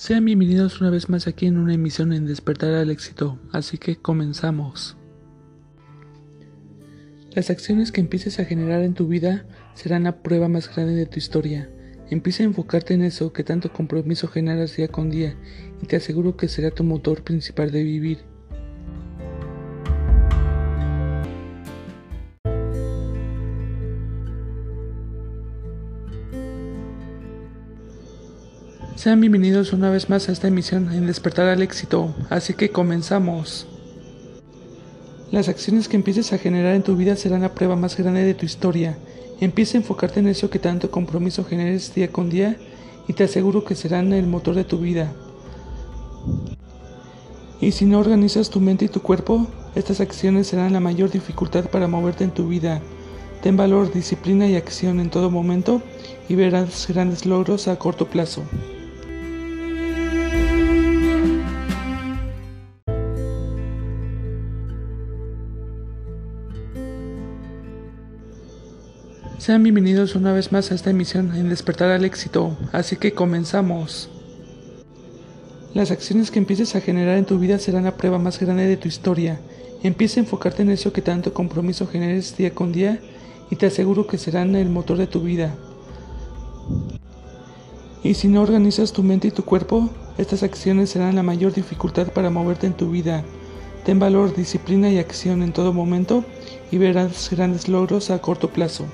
Sean bienvenidos una vez más aquí en una emisión en Despertar al Éxito, así que comenzamos. Las acciones que empieces a generar en tu vida serán la prueba más grande de tu historia. Empieza a enfocarte en eso que tanto compromiso generas día con día y te aseguro que será tu motor principal de vivir. Sean bienvenidos una vez más a esta emisión en Despertar al Éxito, así que comenzamos. Las acciones que empieces a generar en tu vida serán la prueba más grande de tu historia. Empieza a enfocarte en eso que tanto compromiso generes día con día y te aseguro que serán el motor de tu vida. Y si no organizas tu mente y tu cuerpo, estas acciones serán la mayor dificultad para moverte en tu vida. Ten valor, disciplina y acción en todo momento y verás grandes logros a corto plazo. Sean bienvenidos una vez más a esta emisión en Despertar al Éxito, así que comenzamos. Las acciones que empieces a generar en tu vida serán la prueba más grande de tu historia. Empieza a enfocarte en eso que tanto compromiso generes día con día y te aseguro que serán el motor de tu vida. Y si no organizas tu mente y tu cuerpo, estas acciones serán la mayor dificultad para moverte en tu vida. Ten valor, disciplina y acción en todo momento y verás grandes logros a corto plazo.